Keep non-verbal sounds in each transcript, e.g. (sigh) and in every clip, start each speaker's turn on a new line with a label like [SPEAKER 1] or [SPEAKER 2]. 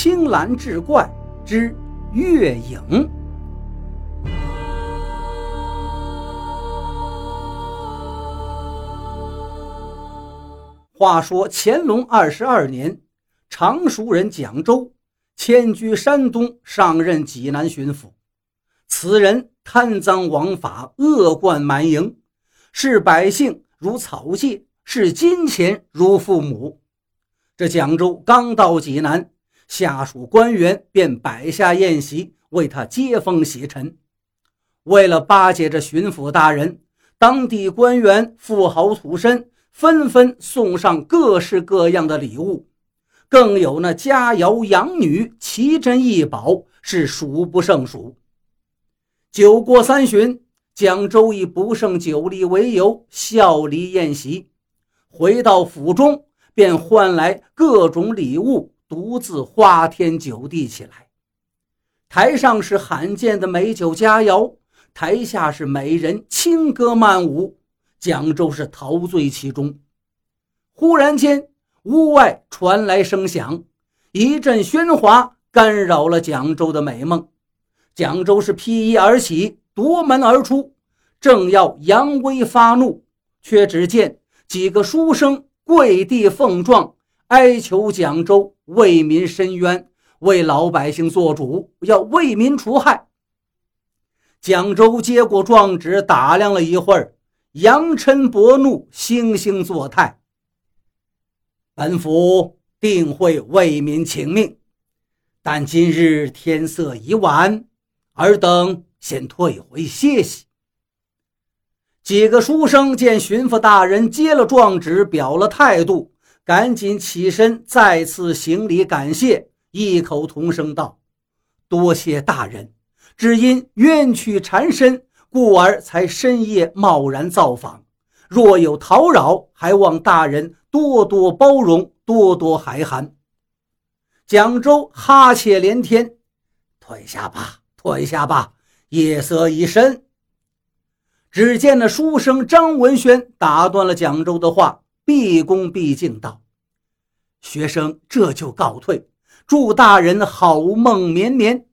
[SPEAKER 1] 青蓝志怪之月影。话说乾隆二十二年，常熟人蒋州迁居山东，上任济南巡抚。此人贪赃枉法，恶贯满盈，视百姓如草芥，视金钱如父母。这蒋州刚到济南，下属官员便摆下宴席为他接风洗尘。为了巴结这巡抚大人，当地官员、富豪土绅。纷纷送上各式各样的礼物，更有那佳肴洋女、奇珍异宝，是数不胜数。酒过三巡，蒋州以不胜酒力为由笑离宴席，回到府中便换来各种礼物，独自花天酒地起来。台上是罕见的美酒佳肴，台下是美人轻歌曼舞。蒋州是陶醉其中，忽然间，屋外传来声响，一阵喧哗干扰了蒋州的美梦。蒋州是披衣而起，夺门而出，正要扬威发怒，却只见几个书生跪地奉状，哀求蒋州为民伸冤，为老百姓做主，要为民除害。蒋州接过状纸，打量了一会儿。扬嗔薄怒，惺惺作态。本府定会为民请命，但今日天色已晚，尔等先退回歇息。几个书生见巡抚大人接了状纸，表了态度，赶紧起身，再次行礼感谢，异口同声道：“多谢大人，只因冤屈缠身。”故而才深夜贸然造访，若有叨扰，还望大人多多包容，多多海涵。蒋州哈欠连天，退下吧，退下吧，夜色已深。只见那书生张文轩打断了蒋州的话，毕恭毕敬道：“学生这就告退，祝大人好梦绵绵。”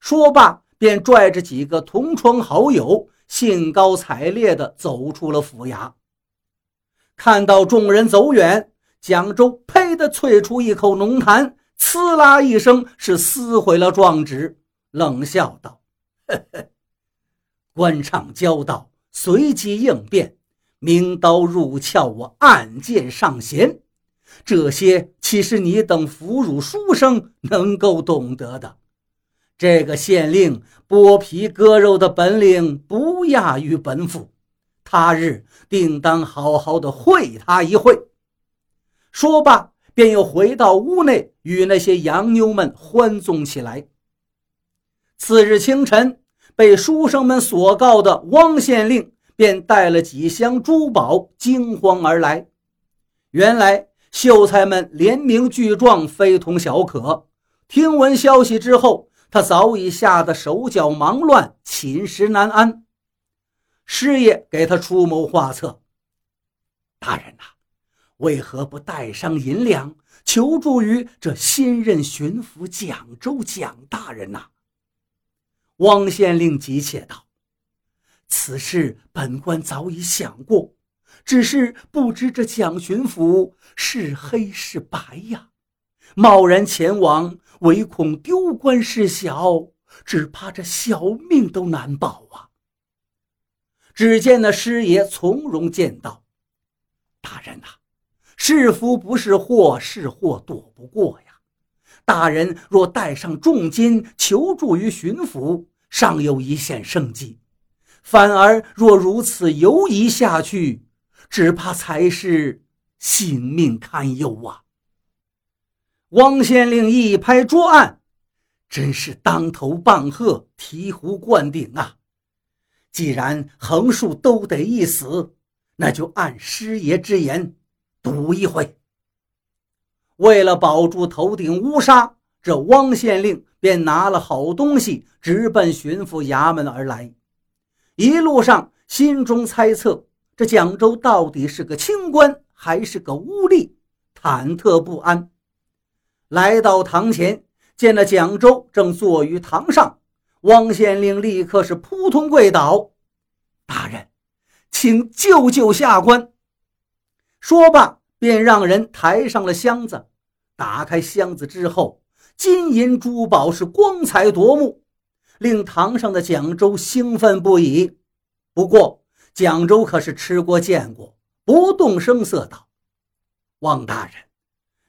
[SPEAKER 1] 说罢。便拽着几个同窗好友，兴高采烈地走出了府衙。看到众人走远，蒋州呸的啐出一口浓痰，呲啦一声是撕毁了状纸，冷笑道：“呵呵，官场交道，随机应变，明刀入鞘，我暗箭上弦，这些岂是你等俘虏书生能够懂得的？”这个县令剥皮割肉的本领不亚于本府，他日定当好好的会他一会。说罢，便又回到屋内，与那些洋妞们欢纵起来。次日清晨，被书生们所告的汪县令便带了几箱珠宝，惊慌而来。原来秀才们联名聚状，非同小可。听闻消息之后，他早已吓得手脚忙乱，寝食难安。师爷给他出谋划策：“大人呐，为何不带上银两，求助于这新任巡抚蒋州蒋大人呐？”汪县令急切道：“此事本官早已想过，只是不知这蒋巡抚是黑是白呀，贸然前往。”唯恐丢官事小，只怕这小命都难保啊！只见那师爷从容见道：“大人呐，是福不是祸，是祸躲不过呀。大人若带上重金求助于巡抚，尚有一线生机；反而若如此犹疑下去，只怕才是性命堪忧啊！”汪县令一拍桌案，真是当头棒喝，醍醐灌顶啊！既然横竖都得一死，那就按师爷之言赌一回。为了保住头顶乌纱，这汪县令便拿了好东西，直奔巡抚衙门而来。一路上，心中猜测这蒋州到底是个清官还是个污吏，忐忑不安。来到堂前，见了蒋州正坐于堂上，汪县令立刻是扑通跪倒：“大人，请救救下官。”说罢，便让人抬上了箱子。打开箱子之后，金银珠宝是光彩夺目，令堂上的蒋周兴奋不已。不过，蒋周可是吃过见过，不动声色道：“汪大人，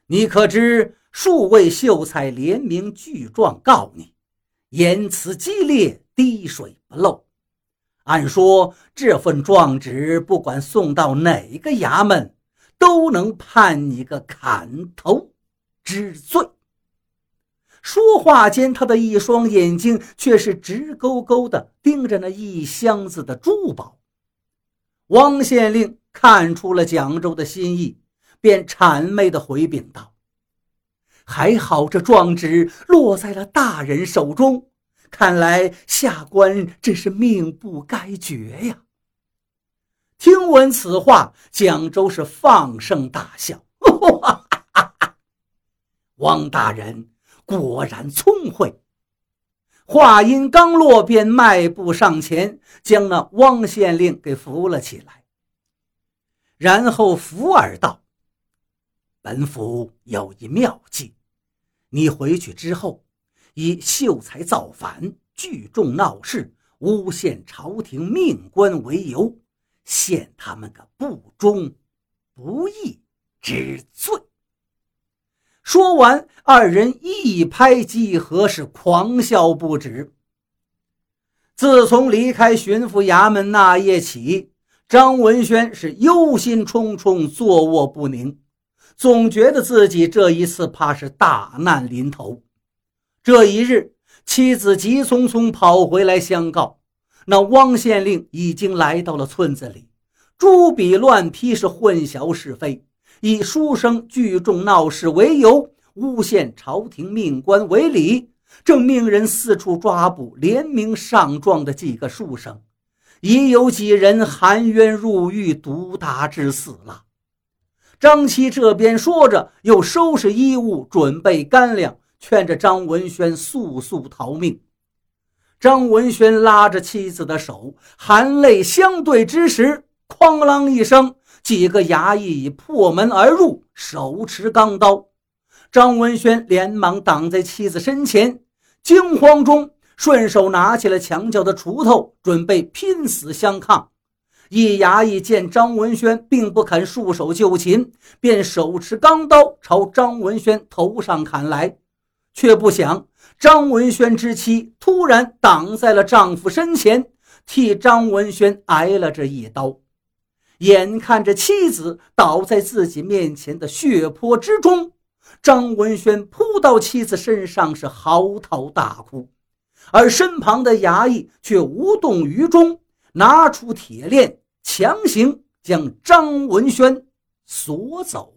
[SPEAKER 1] 你可知？”数位秀才联名具状告你，言辞激烈，滴水不漏。按说这份状纸不管送到哪个衙门，都能判你个砍头之罪。说话间，他的一双眼睛却是直勾勾地盯着那一箱子的珠宝。汪县令看出了蒋州的心意，便谄媚地回禀道。还好，这状纸落在了大人手中，看来下官真是命不该绝呀。听闻此话，蒋州是放声大笑：“ (laughs) 汪大人果然聪慧。”话音刚落，便迈步上前，将那汪县令给扶了起来，然后扶耳道：“本府有一妙计。”你回去之后，以秀才造反、聚众闹事、诬陷朝廷命官为由，陷他们个不忠不义之。说完，二人一拍即合，是狂笑不止。自从离开巡抚衙门那夜起，张文轩是忧心忡忡，坐卧不宁。总觉得自己这一次怕是大难临头。这一日，妻子急匆匆跑回来相告，那汪县令已经来到了村子里，朱笔乱批，是混淆是非，以书生聚众闹事为由，诬陷朝廷命官为理，正命人四处抓捕联名上状的几个书生，已有几人含冤入狱，毒打致死了。张七这边说着，又收拾衣物，准备干粮，劝着张文轩速速逃命。张文轩拉着妻子的手，含泪相对之时，哐啷一声，几个衙役已破门而入，手持钢刀。张文轩连忙挡在妻子身前，惊慌中顺手拿起了墙角的锄头，准备拼死相抗。一衙役见张文轩并不肯束手就擒，便手持钢刀朝张文轩头上砍来，却不想张文轩之妻突然挡在了丈夫身前，替张文轩挨了这一刀。眼看着妻子倒在自己面前的血泊之中，张文轩扑到妻子身上是嚎啕大哭，而身旁的衙役却无动于衷。拿出铁链，强行将张文轩锁走。